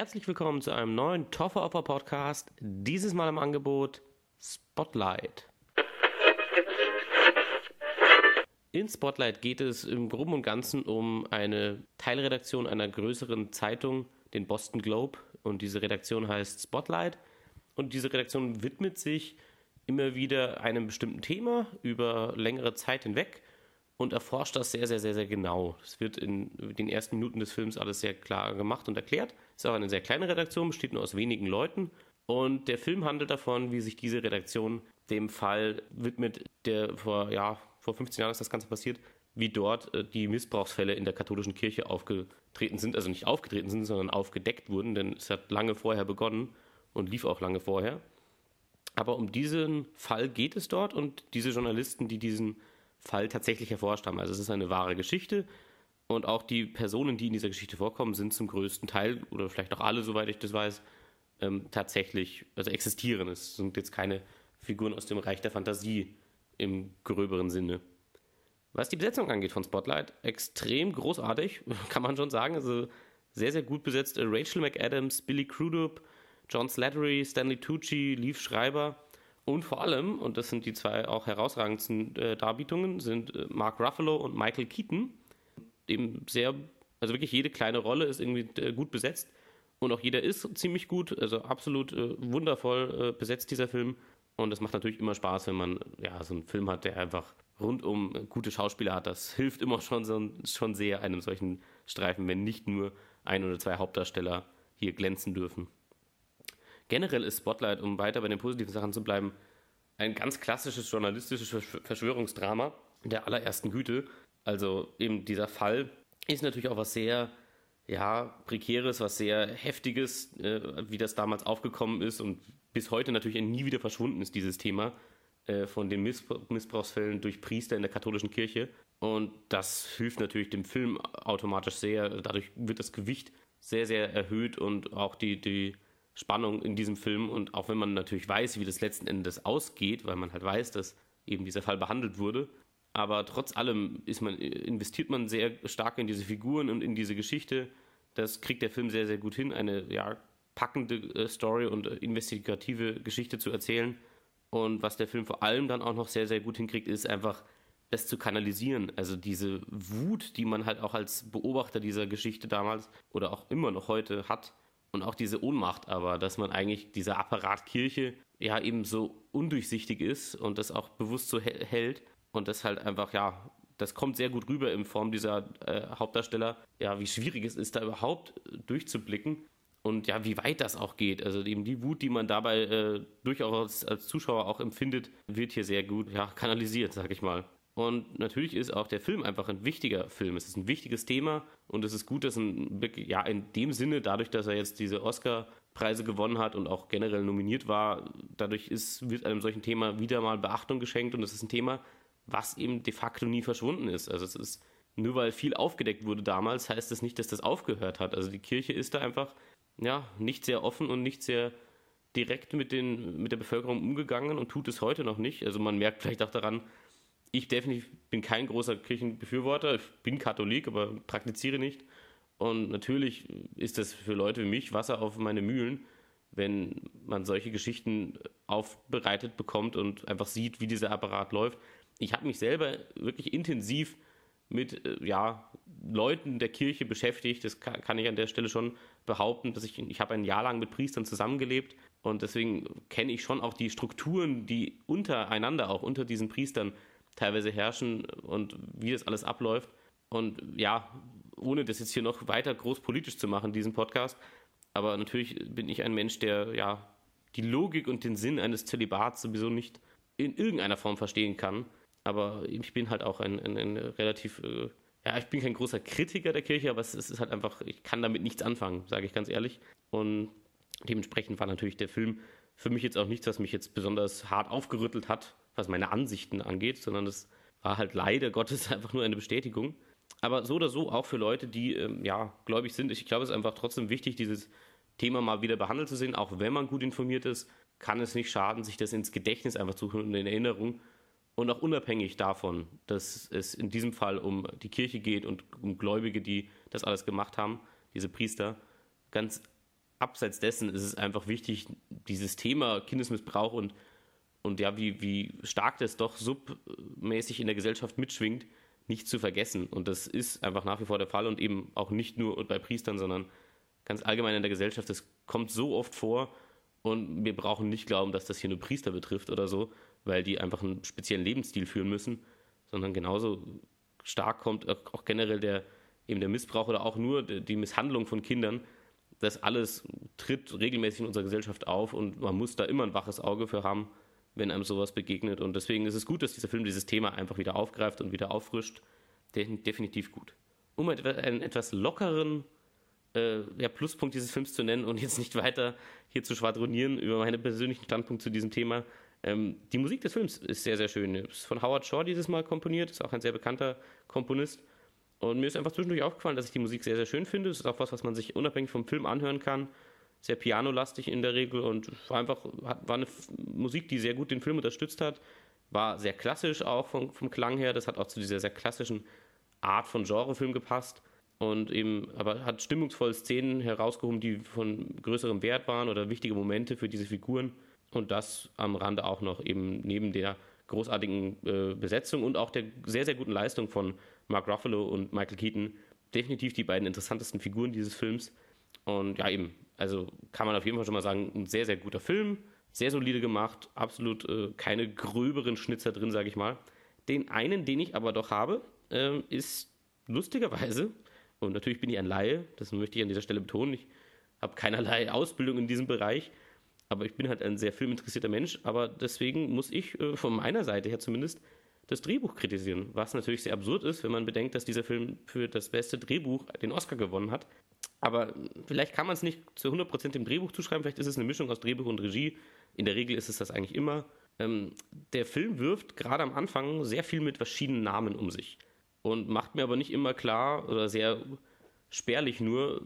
Herzlich willkommen zu einem neuen Toffer Opfer Podcast. Dieses Mal im Angebot Spotlight. In Spotlight geht es im Groben und Ganzen um eine Teilredaktion einer größeren Zeitung, den Boston Globe. Und diese Redaktion heißt Spotlight. Und diese Redaktion widmet sich immer wieder einem bestimmten Thema über längere Zeit hinweg und erforscht das sehr, sehr, sehr, sehr genau. Es wird in den ersten Minuten des Films alles sehr klar gemacht und erklärt. Es ist auch eine sehr kleine Redaktion, besteht nur aus wenigen Leuten. Und der Film handelt davon, wie sich diese Redaktion dem Fall widmet, der vor, ja, vor 15 Jahren ist das Ganze passiert, wie dort äh, die Missbrauchsfälle in der katholischen Kirche aufgetreten sind, also nicht aufgetreten sind, sondern aufgedeckt wurden, denn es hat lange vorher begonnen und lief auch lange vorher. Aber um diesen Fall geht es dort und diese Journalisten, die diesen Fall tatsächlich erforscht haben. Also es ist eine wahre Geschichte und auch die Personen, die in dieser Geschichte vorkommen, sind zum größten Teil oder vielleicht auch alle, soweit ich das weiß, ähm, tatsächlich, also existieren. Es sind jetzt keine Figuren aus dem Reich der Fantasie im gröberen Sinne. Was die Besetzung angeht von Spotlight, extrem großartig, kann man schon sagen. Also sehr, sehr gut besetzt. Rachel McAdams, Billy Crudup, John Slattery, Stanley Tucci, Leaf Schreiber und vor allem, und das sind die zwei auch herausragendsten äh, Darbietungen, sind äh, Mark Ruffalo und Michael Keaton. Eben sehr, also wirklich jede kleine Rolle ist irgendwie äh, gut besetzt. Und auch jeder ist ziemlich gut, also absolut äh, wundervoll äh, besetzt, dieser Film. Und es macht natürlich immer Spaß, wenn man ja, so einen Film hat, der einfach rundum gute Schauspieler hat. Das hilft immer schon, so, schon sehr einem solchen Streifen, wenn nicht nur ein oder zwei Hauptdarsteller hier glänzen dürfen. Generell ist Spotlight, um weiter bei den positiven Sachen zu bleiben, ein ganz klassisches journalistisches Verschwörungsdrama der allerersten Güte. Also eben dieser Fall ist natürlich auch was sehr ja, prekäres, was sehr heftiges, äh, wie das damals aufgekommen ist und bis heute natürlich nie wieder verschwunden ist, dieses Thema äh, von den Missbrauch Missbrauchsfällen durch Priester in der katholischen Kirche. Und das hilft natürlich dem Film automatisch sehr. Dadurch wird das Gewicht sehr, sehr erhöht und auch die, die Spannung in diesem Film und auch wenn man natürlich weiß, wie das letzten Endes ausgeht, weil man halt weiß, dass eben dieser Fall behandelt wurde, aber trotz allem man, investiert man sehr stark in diese Figuren und in diese Geschichte. Das kriegt der Film sehr, sehr gut hin, eine ja, packende äh, Story und äh, investigative Geschichte zu erzählen. Und was der Film vor allem dann auch noch sehr, sehr gut hinkriegt, ist einfach das zu kanalisieren. Also diese Wut, die man halt auch als Beobachter dieser Geschichte damals oder auch immer noch heute hat, und auch diese Ohnmacht aber, dass man eigentlich dieser Apparat Kirche ja eben so undurchsichtig ist und das auch bewusst so hält und das halt einfach, ja, das kommt sehr gut rüber in Form dieser äh, Hauptdarsteller, ja, wie schwierig es ist, da überhaupt durchzublicken und ja, wie weit das auch geht. Also eben die Wut, die man dabei äh, durchaus als Zuschauer auch empfindet, wird hier sehr gut ja, kanalisiert, sag ich mal. Und natürlich ist auch der Film einfach ein wichtiger Film. Es ist ein wichtiges Thema und es ist gut, dass ein, ja, in dem Sinne, dadurch, dass er jetzt diese Oscar-Preise gewonnen hat und auch generell nominiert war, dadurch ist, wird einem solchen Thema wieder mal Beachtung geschenkt und es ist ein Thema, was eben de facto nie verschwunden ist. Also es ist, nur weil viel aufgedeckt wurde damals, heißt das nicht, dass das aufgehört hat. Also die Kirche ist da einfach, ja, nicht sehr offen und nicht sehr direkt mit, den, mit der Bevölkerung umgegangen und tut es heute noch nicht. Also man merkt vielleicht auch daran, ich definitiv bin kein großer Kirchenbefürworter. Ich bin Katholik, aber praktiziere nicht. Und natürlich ist das für Leute wie mich Wasser auf meine Mühlen, wenn man solche Geschichten aufbereitet bekommt und einfach sieht, wie dieser Apparat läuft. Ich habe mich selber wirklich intensiv mit äh, ja, Leuten der Kirche beschäftigt. Das kann, ich an der Stelle schon behaupten, dass ich, ich habe ein Jahr lang mit Priestern zusammengelebt und deswegen kenne ich schon auch die Strukturen, die untereinander, auch unter diesen Priestern teilweise herrschen und wie das alles abläuft. Und ja, ohne das jetzt hier noch weiter groß politisch zu machen, diesen Podcast, aber natürlich bin ich ein Mensch, der ja die Logik und den Sinn eines Zölibats sowieso nicht in irgendeiner Form verstehen kann. Aber ich bin halt auch ein, ein, ein relativ, äh, ja, ich bin kein großer Kritiker der Kirche, aber es, es ist halt einfach, ich kann damit nichts anfangen, sage ich ganz ehrlich. Und dementsprechend war natürlich der Film für mich jetzt auch nichts, was mich jetzt besonders hart aufgerüttelt hat, was meine Ansichten angeht, sondern es war halt leider Gottes einfach nur eine Bestätigung. Aber so oder so auch für Leute, die ähm, ja gläubig sind. Ich glaube, es ist einfach trotzdem wichtig, dieses Thema mal wieder behandelt zu sehen. Auch wenn man gut informiert ist, kann es nicht schaden, sich das ins Gedächtnis einfach zu holen und in Erinnerung. Und auch unabhängig davon, dass es in diesem Fall um die Kirche geht und um Gläubige, die das alles gemacht haben, diese Priester, ganz abseits dessen ist es einfach wichtig, dieses Thema Kindesmissbrauch und, und ja, wie, wie stark das doch submäßig in der Gesellschaft mitschwingt, nicht zu vergessen. Und das ist einfach nach wie vor der Fall und eben auch nicht nur bei Priestern, sondern ganz allgemein in der Gesellschaft. Das kommt so oft vor und wir brauchen nicht glauben, dass das hier nur Priester betrifft oder so, weil die einfach einen speziellen Lebensstil führen müssen, sondern genauso stark kommt auch generell der, eben der Missbrauch oder auch nur die Misshandlung von Kindern das alles tritt regelmäßig in unserer Gesellschaft auf und man muss da immer ein waches Auge für haben, wenn einem sowas begegnet. Und deswegen ist es gut, dass dieser Film dieses Thema einfach wieder aufgreift und wieder auffrischt. Definitiv gut. Um einen etwas lockeren äh, ja, Pluspunkt dieses Films zu nennen und jetzt nicht weiter hier zu schwadronieren über meinen persönlichen Standpunkt zu diesem Thema. Ähm, die Musik des Films ist sehr, sehr schön. Ist von Howard Shaw dieses Mal komponiert, ist auch ein sehr bekannter Komponist. Und mir ist einfach zwischendurch aufgefallen, dass ich die Musik sehr, sehr schön finde. Es ist auch was, was man sich unabhängig vom Film anhören kann. Sehr pianolastig in der Regel und war einfach war eine Musik, die sehr gut den Film unterstützt hat. War sehr klassisch auch vom, vom Klang her. Das hat auch zu dieser sehr klassischen Art von Genrefilm gepasst. Und eben, aber hat stimmungsvoll Szenen herausgehoben, die von größerem Wert waren oder wichtige Momente für diese Figuren. Und das am Rande auch noch eben neben der großartigen äh, Besetzung und auch der sehr, sehr guten Leistung von Mark Ruffalo und Michael Keaton definitiv die beiden interessantesten Figuren dieses Films. Und ja, eben, also kann man auf jeden Fall schon mal sagen, ein sehr, sehr guter Film, sehr solide gemacht, absolut äh, keine gröberen Schnitzer drin, sage ich mal. Den einen, den ich aber doch habe, äh, ist lustigerweise, und natürlich bin ich ein Laie, das möchte ich an dieser Stelle betonen, ich habe keinerlei Ausbildung in diesem Bereich, aber ich bin halt ein sehr filminteressierter Mensch, aber deswegen muss ich äh, von meiner Seite her zumindest das Drehbuch kritisieren, was natürlich sehr absurd ist, wenn man bedenkt, dass dieser Film für das beste Drehbuch den Oscar gewonnen hat. Aber vielleicht kann man es nicht zu 100% dem Drehbuch zuschreiben, vielleicht ist es eine Mischung aus Drehbuch und Regie. In der Regel ist es das eigentlich immer. Ähm, der Film wirft gerade am Anfang sehr viel mit verschiedenen Namen um sich und macht mir aber nicht immer klar oder sehr spärlich nur,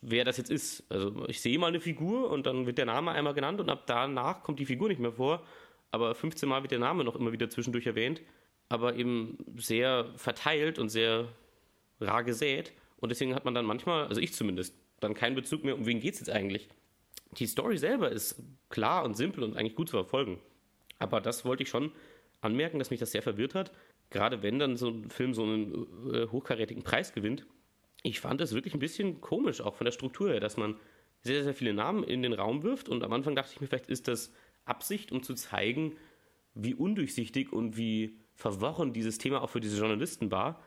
wer das jetzt ist. Also ich sehe mal eine Figur und dann wird der Name einmal genannt und ab danach kommt die Figur nicht mehr vor aber 15 Mal wird der Name noch immer wieder zwischendurch erwähnt, aber eben sehr verteilt und sehr rar gesät. Und deswegen hat man dann manchmal, also ich zumindest, dann keinen Bezug mehr, um wen geht es jetzt eigentlich. Die Story selber ist klar und simpel und eigentlich gut zu verfolgen. Aber das wollte ich schon anmerken, dass mich das sehr verwirrt hat. Gerade wenn dann so ein Film so einen äh, hochkarätigen Preis gewinnt. Ich fand es wirklich ein bisschen komisch, auch von der Struktur her, dass man sehr, sehr viele Namen in den Raum wirft. Und am Anfang dachte ich mir, vielleicht ist das Absicht, um zu zeigen, wie undurchsichtig und wie verworren dieses Thema auch für diese Journalisten war.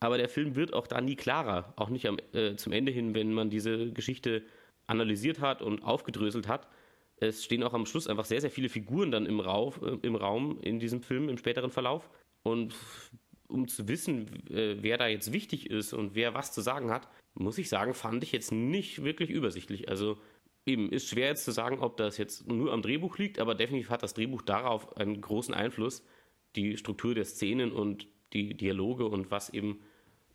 Aber der Film wird auch da nie klarer, auch nicht am, äh, zum Ende hin, wenn man diese Geschichte analysiert hat und aufgedröselt hat. Es stehen auch am Schluss einfach sehr, sehr viele Figuren dann im, Rauf, äh, im Raum in diesem Film, im späteren Verlauf. Und um zu wissen, äh, wer da jetzt wichtig ist und wer was zu sagen hat, muss ich sagen, fand ich jetzt nicht wirklich übersichtlich. Also eben, ist schwer jetzt zu sagen, ob das jetzt nur am Drehbuch liegt, aber definitiv hat das Drehbuch darauf einen großen Einfluss, die Struktur der Szenen und die Dialoge und was eben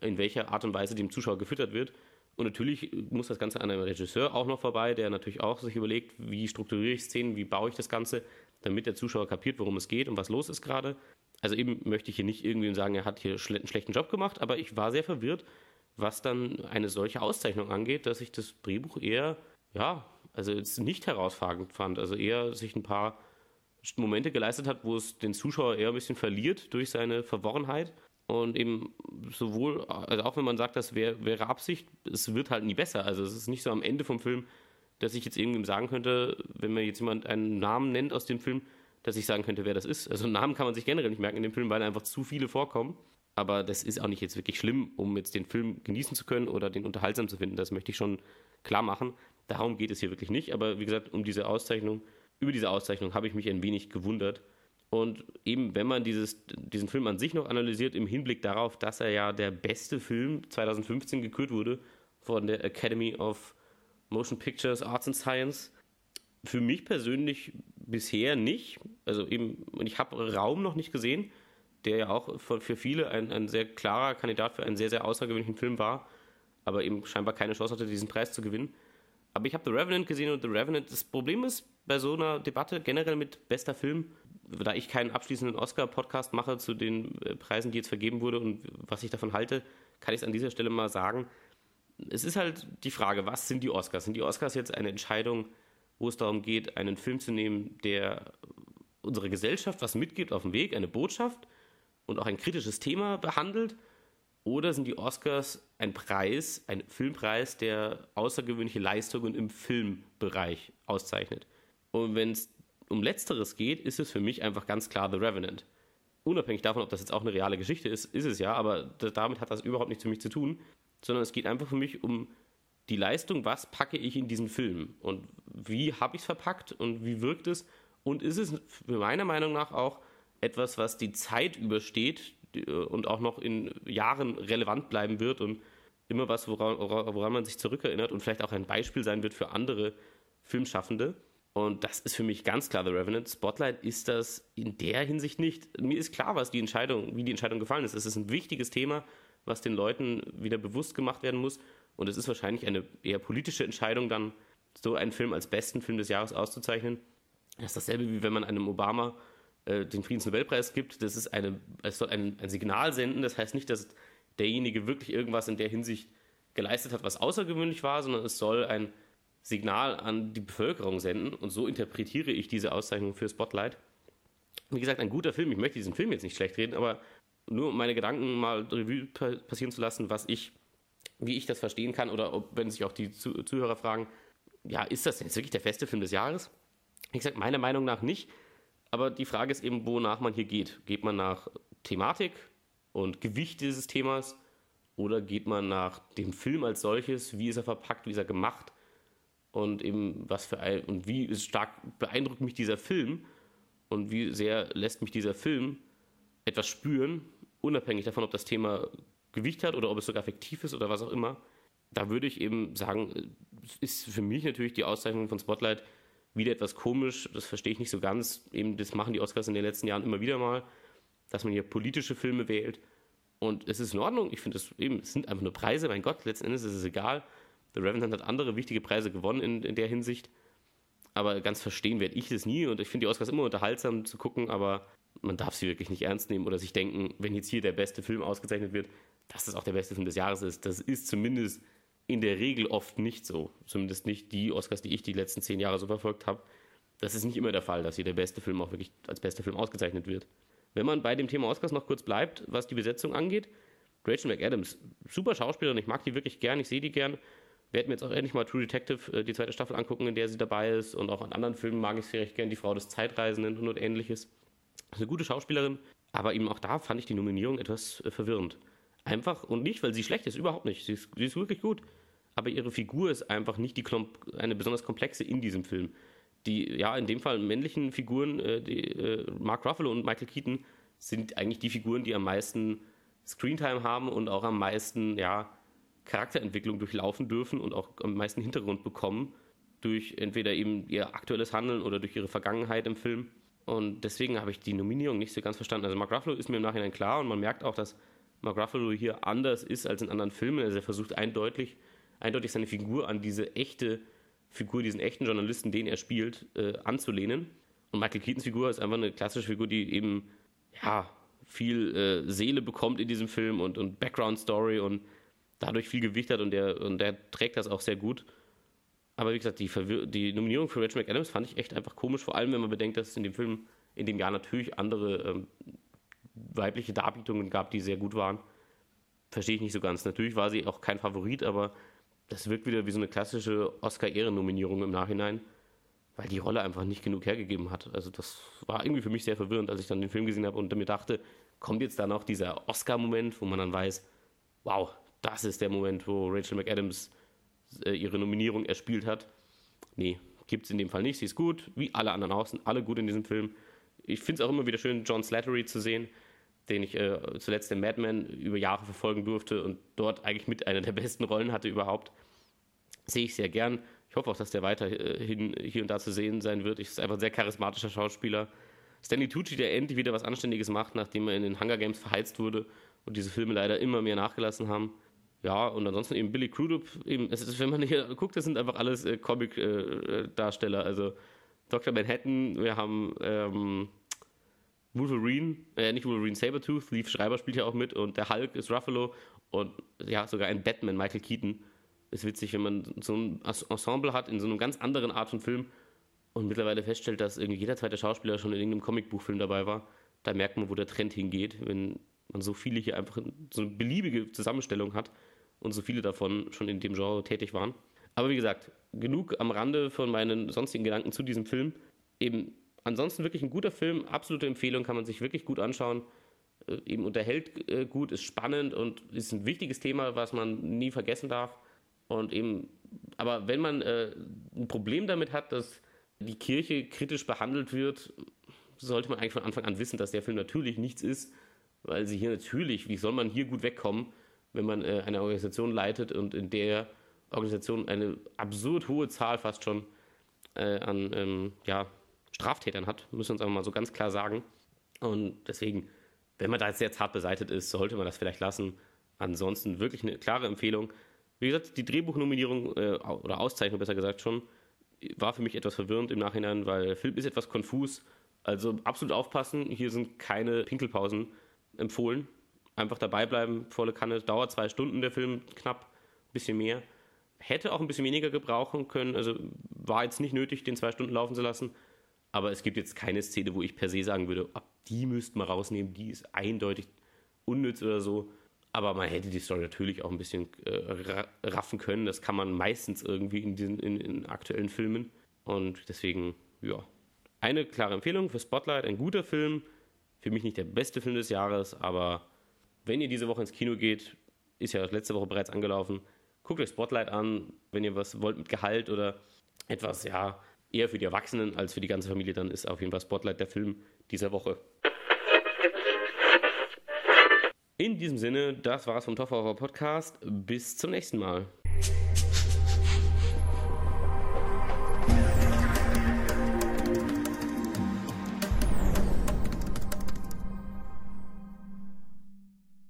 in welcher Art und Weise dem Zuschauer gefüttert wird. Und natürlich muss das Ganze an einem Regisseur auch noch vorbei, der natürlich auch sich überlegt, wie strukturiere ich Szenen, wie baue ich das Ganze, damit der Zuschauer kapiert, worum es geht und was los ist gerade. Also eben möchte ich hier nicht irgendwie sagen, er hat hier einen schlechten Job gemacht, aber ich war sehr verwirrt, was dann eine solche Auszeichnung angeht, dass ich das Drehbuch eher, ja, also jetzt nicht herausragend fand. Also eher sich ein paar Momente geleistet hat, wo es den Zuschauer eher ein bisschen verliert durch seine Verworrenheit. Und eben sowohl, also auch wenn man sagt, das wär, wäre Absicht, es wird halt nie besser. Also es ist nicht so am Ende vom Film, dass ich jetzt irgendwem sagen könnte, wenn mir jetzt jemand einen Namen nennt aus dem Film, dass ich sagen könnte, wer das ist. Also Namen kann man sich generell nicht merken in dem Film, weil einfach zu viele vorkommen. Aber das ist auch nicht jetzt wirklich schlimm, um jetzt den Film genießen zu können oder den unterhaltsam zu finden. Das möchte ich schon klar machen. Darum geht es hier wirklich nicht, aber wie gesagt, um diese Auszeichnung, über diese Auszeichnung habe ich mich ein wenig gewundert. Und eben, wenn man dieses, diesen Film an sich noch analysiert, im Hinblick darauf, dass er ja der beste Film 2015 gekürt wurde von der Academy of Motion Pictures, Arts and Science, für mich persönlich bisher nicht. Also eben, und ich habe Raum noch nicht gesehen, der ja auch für viele ein, ein sehr klarer Kandidat für einen sehr, sehr außergewöhnlichen Film war, aber eben scheinbar keine Chance hatte, diesen Preis zu gewinnen. Aber ich habe The Revenant gesehen und The Revenant, das Problem ist bei so einer Debatte generell mit bester Film, da ich keinen abschließenden Oscar-Podcast mache zu den äh, Preisen, die jetzt vergeben wurde und was ich davon halte, kann ich es an dieser Stelle mal sagen. es ist halt die Frage, was sind die Oscars? Sind die Oscars jetzt eine Entscheidung, wo es darum geht, einen Film zu nehmen, der unsere Gesellschaft was mitgibt auf dem Weg, eine Botschaft und auch ein kritisches Thema behandelt? Oder sind die Oscars ein Preis, ein Filmpreis, der außergewöhnliche Leistungen im Filmbereich auszeichnet? Und wenn es um Letzteres geht, ist es für mich einfach ganz klar The Revenant. Unabhängig davon, ob das jetzt auch eine reale Geschichte ist, ist es ja, aber damit hat das überhaupt nichts für mich zu tun, sondern es geht einfach für mich um die Leistung, was packe ich in diesen Film und wie habe ich es verpackt und wie wirkt es und ist es meiner Meinung nach auch etwas, was die Zeit übersteht äh, und auch noch in Jahren relevant bleiben wird und immer was, woran, woran man sich zurückerinnert und vielleicht auch ein Beispiel sein wird für andere Filmschaffende. Und das ist für mich ganz klar The Revenant. Spotlight ist das in der Hinsicht nicht. Mir ist klar, was die Entscheidung, wie die Entscheidung gefallen ist. Es ist ein wichtiges Thema, was den Leuten wieder bewusst gemacht werden muss. Und es ist wahrscheinlich eine eher politische Entscheidung, dann so einen Film als besten Film des Jahres auszuzeichnen. Das ist dasselbe, wie wenn man einem Obama äh, den Friedensnobelpreis gibt. Das ist eine, es soll ein, ein Signal senden. Das heißt nicht, dass derjenige wirklich irgendwas in der Hinsicht geleistet hat, was außergewöhnlich war, sondern es soll ein Signal an die Bevölkerung senden. Und so interpretiere ich diese Auszeichnung für Spotlight. Wie gesagt, ein guter Film. Ich möchte diesen Film jetzt nicht schlecht reden, aber nur um meine Gedanken mal Revue passieren zu lassen, was ich, wie ich das verstehen kann, oder ob, wenn sich auch die Zuhörer fragen, ja, ist das denn jetzt wirklich der beste Film des Jahres? Wie gesagt, meiner Meinung nach nicht. Aber die Frage ist eben, wonach man hier geht. Geht man nach Thematik und Gewicht dieses Themas oder geht man nach dem Film als solches? Wie ist er verpackt? Wie ist er gemacht? Und eben was für ein und wie stark beeindruckt mich dieser Film und wie sehr lässt mich dieser Film etwas spüren, unabhängig davon, ob das Thema Gewicht hat oder ob es sogar effektiv ist oder was auch immer. Da würde ich eben sagen, ist für mich natürlich die Auszeichnung von Spotlight wieder etwas komisch. Das verstehe ich nicht so ganz. Eben, das machen die Oscars in den letzten Jahren immer wieder mal, dass man hier politische Filme wählt. Und es ist in Ordnung. Ich finde es sind einfach nur Preise. Mein Gott, letzten Endes ist es egal. The Revenant hat andere wichtige Preise gewonnen in, in der Hinsicht. Aber ganz verstehen werde ich das nie. Und ich finde die Oscars immer unterhaltsam zu gucken, aber man darf sie wirklich nicht ernst nehmen oder sich denken, wenn jetzt hier der beste Film ausgezeichnet wird, dass das auch der beste Film des Jahres ist. Das ist zumindest in der Regel oft nicht so. Zumindest nicht die Oscars, die ich die letzten zehn Jahre so verfolgt habe. Das ist nicht immer der Fall, dass hier der beste Film auch wirklich als bester Film ausgezeichnet wird. Wenn man bei dem Thema Oscars noch kurz bleibt, was die Besetzung angeht, Rachel McAdams, super Schauspielerin, ich mag die wirklich gern, ich sehe die gern werde mir jetzt auch endlich mal True Detective, äh, die zweite Staffel angucken, in der sie dabei ist. Und auch an anderen Filmen mag ich sie recht gern, die Frau des Zeitreisenden und, ähnliches. Ist eine gute Schauspielerin, aber eben auch da fand ich die Nominierung etwas äh, verwirrend. Einfach und nicht, weil sie schlecht ist, überhaupt nicht. Sie ist, sie ist wirklich gut. Aber ihre Figur ist einfach nicht die eine besonders komplexe in diesem Film. Die, ja, in dem Fall männlichen Figuren, äh, die, Mark Ruffalo und Michael Keaton, sind eigentlich die Figuren, die am meisten Screentime haben und auch am meisten, ja, Charakterentwicklung durchlaufen dürfen und auch am meisten Hintergrund bekommen durch entweder eben ihr aktuelles Handeln oder durch ihre Vergangenheit im Film. Und deswegen habe ich die Nominierung nicht so ganz verstanden. Also Mark Ruffalo ist mir im Nachhinein klar und man merkt auch, dass Mark Ruffalo hier anders ist als in anderen Filmen. Also er versucht eindeutig, eindeutig seine Figur an diese echte Figur, diesen echten Journalisten, den er spielt, äh, anzulehnen. Und Michael Keatons Figur ist einfach eine klassische Figur, die eben ja viel äh, Seele bekommt in diesem Film und, und Background Story und dadurch viel Gewicht hat und der, und der trägt das auch sehr gut. Aber wie gesagt, die, Verwir die Nominierung für Rachel McAdams fand ich echt einfach komisch, vor allem wenn man bedenkt, dass es in dem Film in dem Jahr natürlich andere ähm, weibliche Darbietungen gab, die sehr gut waren. Verstehe ich nicht so ganz. Natürlich war sie auch kein Favorit, aber das wirkt wieder wie so eine klassische Oscar-Ehrennominierung im Nachhinein, weil die Rolle einfach nicht genug hergegeben hat. Also das war irgendwie für mich sehr verwirrend, als ich dann den Film gesehen habe und mir dachte, kommt jetzt da noch dieser Oscar-Moment, wo man dann weiß, wow, das ist der Moment, wo Rachel McAdams äh, ihre Nominierung erspielt hat. Nee, gibt es in dem Fall nicht. Sie ist gut, wie alle anderen auch, sind alle gut in diesem Film. Ich finde es auch immer wieder schön, John Slattery zu sehen, den ich äh, zuletzt in Mad Men über Jahre verfolgen durfte und dort eigentlich mit einer der besten Rollen hatte überhaupt. Sehe ich sehr gern. Ich hoffe auch, dass der weiterhin hier und da zu sehen sein wird. Ich ist einfach ein sehr charismatischer Schauspieler. Stanley Tucci, der endlich wieder was Anständiges macht, nachdem er in den Hunger Games verheizt wurde und diese Filme leider immer mehr nachgelassen haben. Ja, und ansonsten eben Billy Crudup, eben, ist, wenn man hier guckt, das sind einfach alles äh, Comic-Darsteller. Äh, also Dr. Manhattan, wir haben ähm, Wolverine, äh, nicht Wolverine, Sabertooth, Leaf Schreiber spielt ja auch mit und der Hulk ist Ruffalo und ja, sogar ein Batman, Michael Keaton. ist witzig, wenn man so ein Ensemble hat in so einem ganz anderen Art von Film und mittlerweile feststellt, dass irgendwie jeder zweite Schauspieler schon in irgendeinem Comicbuchfilm dabei war. Da merkt man, wo der Trend hingeht, wenn man so viele hier einfach so eine beliebige Zusammenstellung hat und so viele davon schon in dem Genre tätig waren. Aber wie gesagt, genug am Rande von meinen sonstigen Gedanken zu diesem Film. Eben ansonsten wirklich ein guter Film, absolute Empfehlung, kann man sich wirklich gut anschauen. Äh, eben unterhält äh, gut, ist spannend und ist ein wichtiges Thema, was man nie vergessen darf. Und eben, aber wenn man äh, ein Problem damit hat, dass die Kirche kritisch behandelt wird, sollte man eigentlich von Anfang an wissen, dass der Film natürlich nichts ist, weil sie hier natürlich, wie soll man hier gut wegkommen, wenn man äh, eine Organisation leitet und in der Organisation eine absurd hohe Zahl fast schon äh, an ähm, ja, Straftätern hat, müssen wir uns einfach mal so ganz klar sagen. Und deswegen, wenn man da jetzt sehr zart beseitigt ist, sollte man das vielleicht lassen. Ansonsten wirklich eine klare Empfehlung. Wie gesagt, die Drehbuchnominierung äh, oder Auszeichnung besser gesagt schon, war für mich etwas verwirrend im Nachhinein, weil der Film ist etwas konfus. Also absolut aufpassen, hier sind keine Pinkelpausen empfohlen. Einfach dabei bleiben, volle Kanne. Dauert zwei Stunden der Film, knapp, ein bisschen mehr. Hätte auch ein bisschen weniger gebrauchen können, also war jetzt nicht nötig, den zwei Stunden laufen zu lassen. Aber es gibt jetzt keine Szene, wo ich per se sagen würde, ab die müssten wir rausnehmen, die ist eindeutig unnütz oder so. Aber man hätte die Story natürlich auch ein bisschen äh, raffen können. Das kann man meistens irgendwie in diesen in, in aktuellen Filmen. Und deswegen, ja, eine klare Empfehlung für Spotlight. Ein guter Film. Für mich nicht der beste Film des Jahres, aber wenn ihr diese Woche ins Kino geht, ist ja letzte Woche bereits angelaufen, guckt euch Spotlight an. Wenn ihr was wollt mit Gehalt oder etwas, ja, eher für die Erwachsenen als für die ganze Familie, dann ist auf jeden Fall Spotlight der Film dieser Woche. In diesem Sinne, das war's vom Topfer Podcast. Bis zum nächsten Mal.